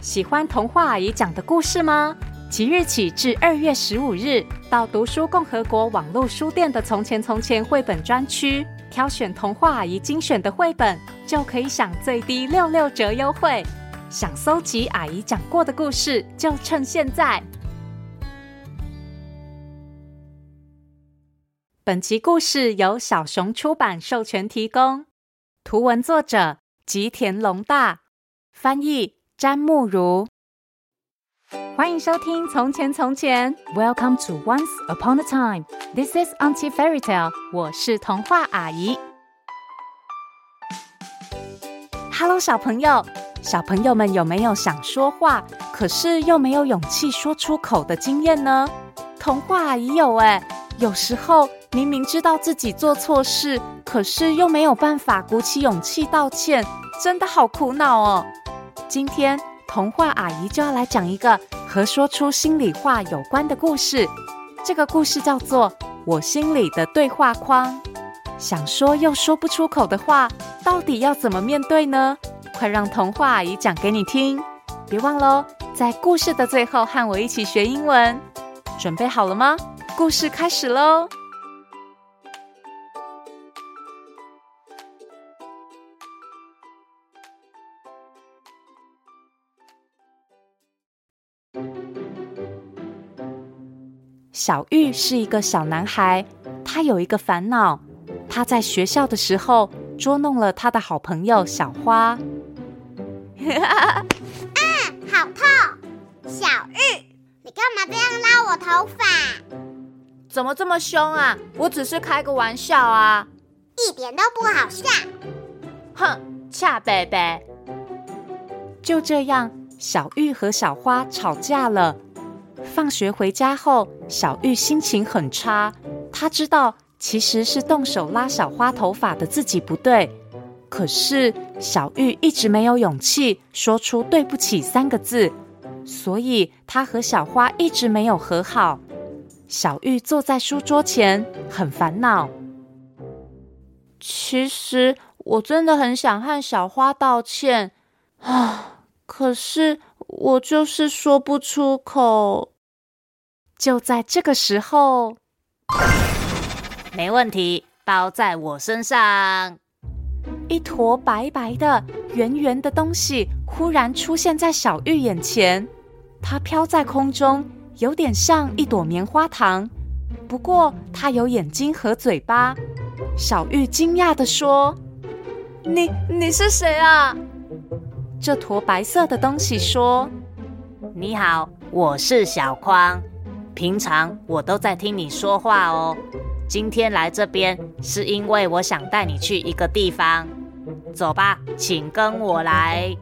喜欢童话阿姨讲的故事吗？即日起至二月十五日，到读书共和国网络书店的《从前从前》绘本专区，挑选童话阿姨精选的绘本，就可以享最低六六折优惠。想搜集阿姨讲过的故事，就趁现在。本集故事由小熊出版授权提供，图文作者吉田龙大，翻译詹慕如。欢迎收听《从前从前》，Welcome to Once Upon a Time。This is Auntie Fairy Tale，我是童话阿姨。Hello，小朋友，小朋友们有没有想说话，可是又没有勇气说出口的经验呢？童话阿姨有哎，有时候。明明知道自己做错事，可是又没有办法鼓起勇气道歉，真的好苦恼哦。今天童话阿姨就要来讲一个和说出心里话有关的故事。这个故事叫做《我心里的对话框》。想说又说不出口的话，到底要怎么面对呢？快让童话阿姨讲给你听。别忘喽，在故事的最后和我一起学英文。准备好了吗？故事开始喽！小玉是一个小男孩，他有一个烦恼。他在学校的时候捉弄了他的好朋友小花。啊，好痛！小玉，你干嘛这样拉我头发？怎么这么凶啊？我只是开个玩笑啊，一点都不好笑。哼，恰贝贝。就这样，小玉和小花吵架了。放学回家后，小玉心情很差。她知道其实是动手拉小花头发的自己不对，可是小玉一直没有勇气说出“对不起”三个字，所以她和小花一直没有和好。小玉坐在书桌前，很烦恼。其实我真的很想和小花道歉啊，可是我就是说不出口。就在这个时候，没问题，包在我身上。一坨白白的、圆圆的东西忽然出现在小玉眼前，它飘在空中，有点像一朵棉花糖，不过它有眼睛和嘴巴。小玉惊讶地说：“你你是谁啊？”这坨白色的东西说：“你好，我是小框。”平常我都在听你说话哦，今天来这边是因为我想带你去一个地方，走吧，请跟我来。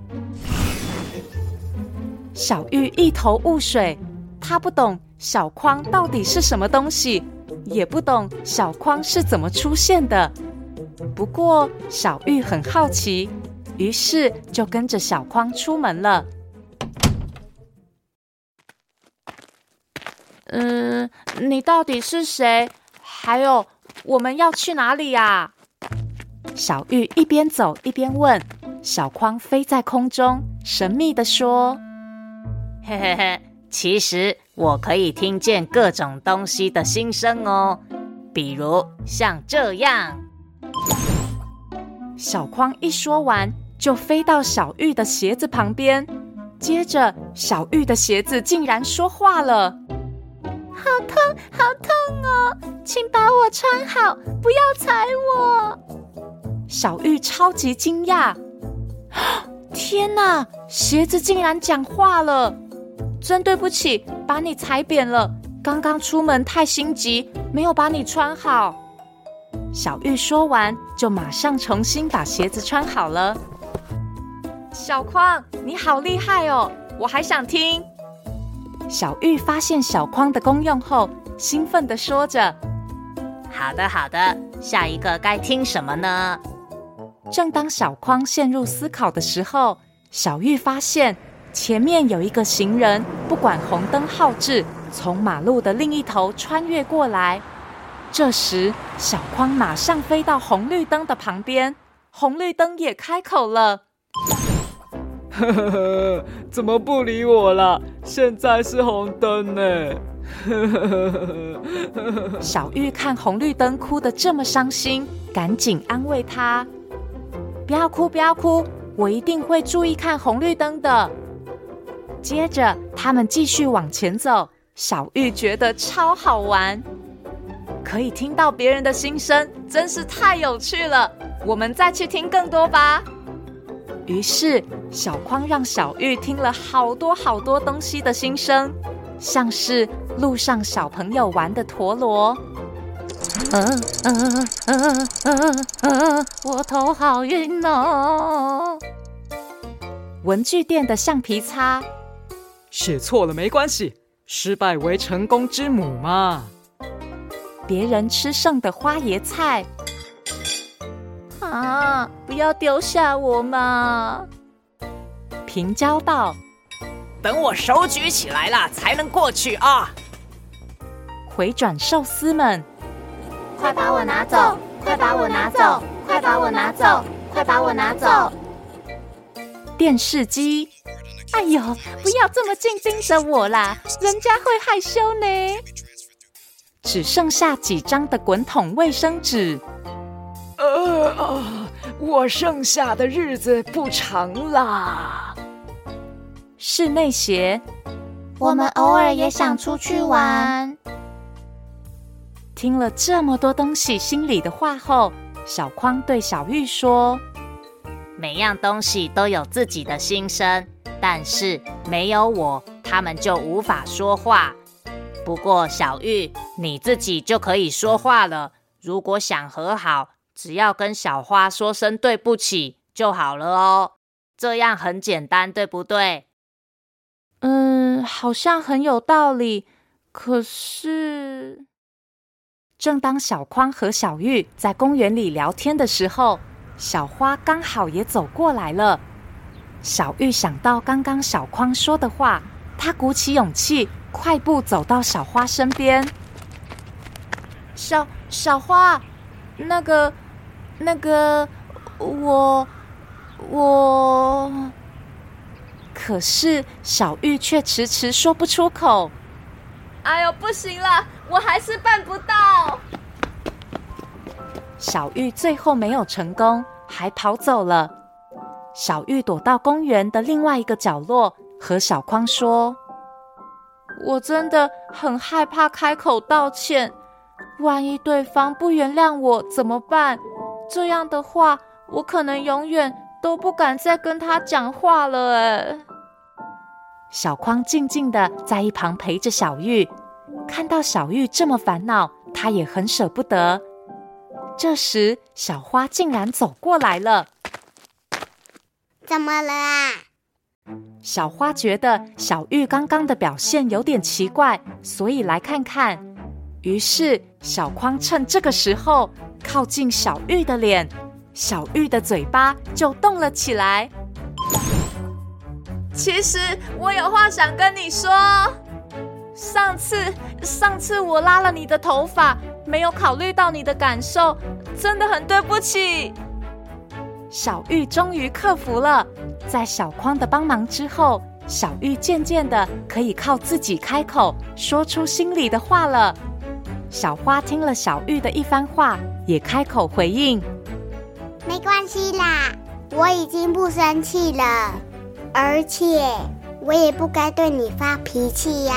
小玉一头雾水，她不懂小框到底是什么东西，也不懂小框是怎么出现的。不过小玉很好奇，于是就跟着小框出门了。嗯，你到底是谁？还有，我们要去哪里呀？小玉一边走一边问。小匡飞在空中，神秘的说：“嘿嘿嘿，其实我可以听见各种东西的心声哦，比如像这样。”小匡一说完，就飞到小玉的鞋子旁边，接着小玉的鞋子竟然说话了。好痛，好痛哦！请把我穿好，不要踩我。小玉超级惊讶，天哪！鞋子竟然讲话了！真对不起，把你踩扁了。刚刚出门太心急，没有把你穿好。小玉说完，就马上重新把鞋子穿好了。小匡，你好厉害哦！我还想听。小玉发现小框的功用后，兴奋地说着：“好的，好的，下一个该听什么呢？”正当小框陷入思考的时候，小玉发现前面有一个行人，不管红灯号志，从马路的另一头穿越过来。这时，小筐马上飞到红绿灯的旁边，红绿灯也开口了。呵呵呵，怎么不理我了？现在是红灯呢。小玉看红绿灯哭得这么伤心，赶紧安慰他：“不要哭，不要哭，我一定会注意看红绿灯的。”接着他们继续往前走，小玉觉得超好玩，可以听到别人的心声，真是太有趣了。我们再去听更多吧。于是小匡让小玉听了好多好多东西的心声，像是路上小朋友玩的陀螺，嗯嗯嗯嗯嗯，我头好晕哦。文具店的橡皮擦，写错了没关系，失败为成功之母嘛。别人吃剩的花椰菜。啊！不要丢下我嘛！平交道，等我手举起来了才能过去啊！回转寿司们，快把我拿走！快把我拿走！快把我拿走！快把我拿走！电视机，哎呦，不要这么近盯着我啦，人家会害羞呢。只剩下几张的滚筒卫生纸。呃啊，我剩下的日子不长啦。室内鞋，我们偶尔也想出去玩。听了这么多东西心里的话后，小匡对小玉说：“每样东西都有自己的心声，但是没有我，他们就无法说话。不过小玉，你自己就可以说话了。如果想和好。”只要跟小花说声对不起就好了哦，这样很简单，对不对？嗯，好像很有道理。可是，正当小匡和小玉在公园里聊天的时候，小花刚好也走过来了。小玉想到刚刚小匡说的话，她鼓起勇气，快步走到小花身边。小小花，那个。那个，我我，可是小玉却迟迟说不出口。哎呦，不行了，我还是办不到。小玉最后没有成功，还跑走了。小玉躲到公园的另外一个角落，和小匡说：“我真的很害怕开口道歉，万一对方不原谅我怎么办？”这样的话，我可能永远都不敢再跟他讲话了。哎，小匡静静的在一旁陪着小玉，看到小玉这么烦恼，他也很舍不得。这时，小花竟然走过来了。怎么了啊？小花觉得小玉刚刚的表现有点奇怪，所以来看看。于是，小匡趁这个时候。靠近小玉的脸，小玉的嘴巴就动了起来。其实我有话想跟你说。上次，上次我拉了你的头发，没有考虑到你的感受，真的很对不起。小玉终于克服了，在小匡的帮忙之后，小玉渐渐的可以靠自己开口说出心里的话了。小花听了小玉的一番话，也开口回应：“没关系啦，我已经不生气了，而且我也不该对你发脾气呀。”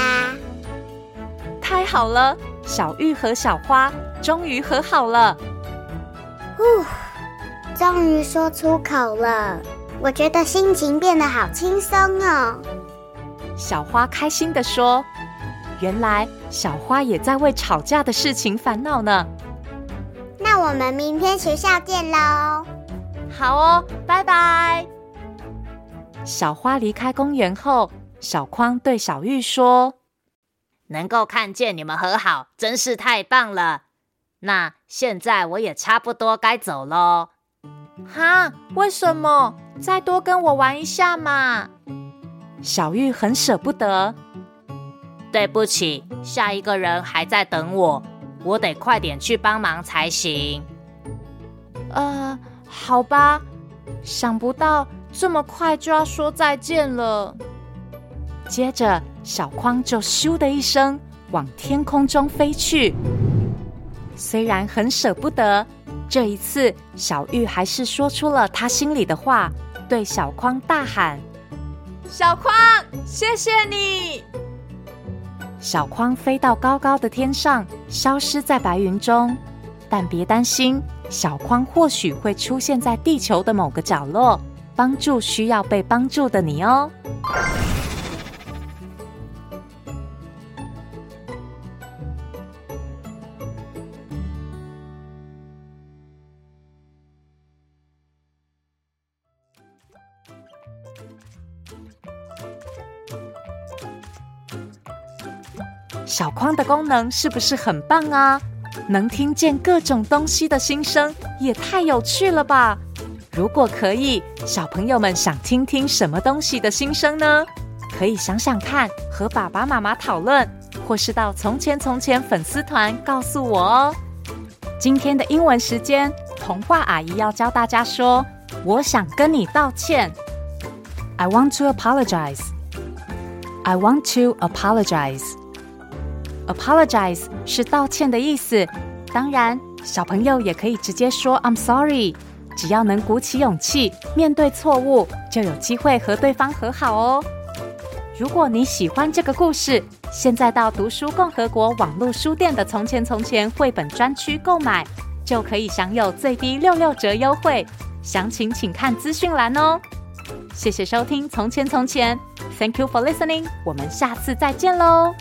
太好了，小玉和小花终于和好了。呼，终于说出口了，我觉得心情变得好轻松哦。小花开心的说。原来小花也在为吵架的事情烦恼呢。那我们明天学校见喽。好哦，拜拜。小花离开公园后，小匡对小玉说：“能够看见你们和好，真是太棒了。那现在我也差不多该走喽。”哈？为什么？再多跟我玩一下嘛。小玉很舍不得。对不起，下一个人还在等我，我得快点去帮忙才行。呃，好吧，想不到这么快就要说再见了。接着，小框就咻的一声往天空中飞去。虽然很舍不得，这一次小玉还是说出了她心里的话，对小框大喊：“小框，谢谢你！”小框飞到高高的天上，消失在白云中。但别担心，小框或许会出现在地球的某个角落，帮助需要被帮助的你哦。小框的功能是不是很棒啊？能听见各种东西的心声，也太有趣了吧！如果可以，小朋友们想听听什么东西的心声呢？可以想想看，和爸爸妈妈讨论，或是到从前从前粉丝团告诉我哦。今天的英文时间，童话阿姨要教大家说：“我想跟你道歉。” I want to apologize. I want to apologize. Apologize 是道歉的意思，当然小朋友也可以直接说 I'm sorry。只要能鼓起勇气面对错误，就有机会和对方和好哦。如果你喜欢这个故事，现在到读书共和国网络书店的《从前从前》绘本专区购买，就可以享有最低六六折优惠。详情请看资讯栏哦。谢谢收听《从前从前》，Thank you for listening。我们下次再见喽。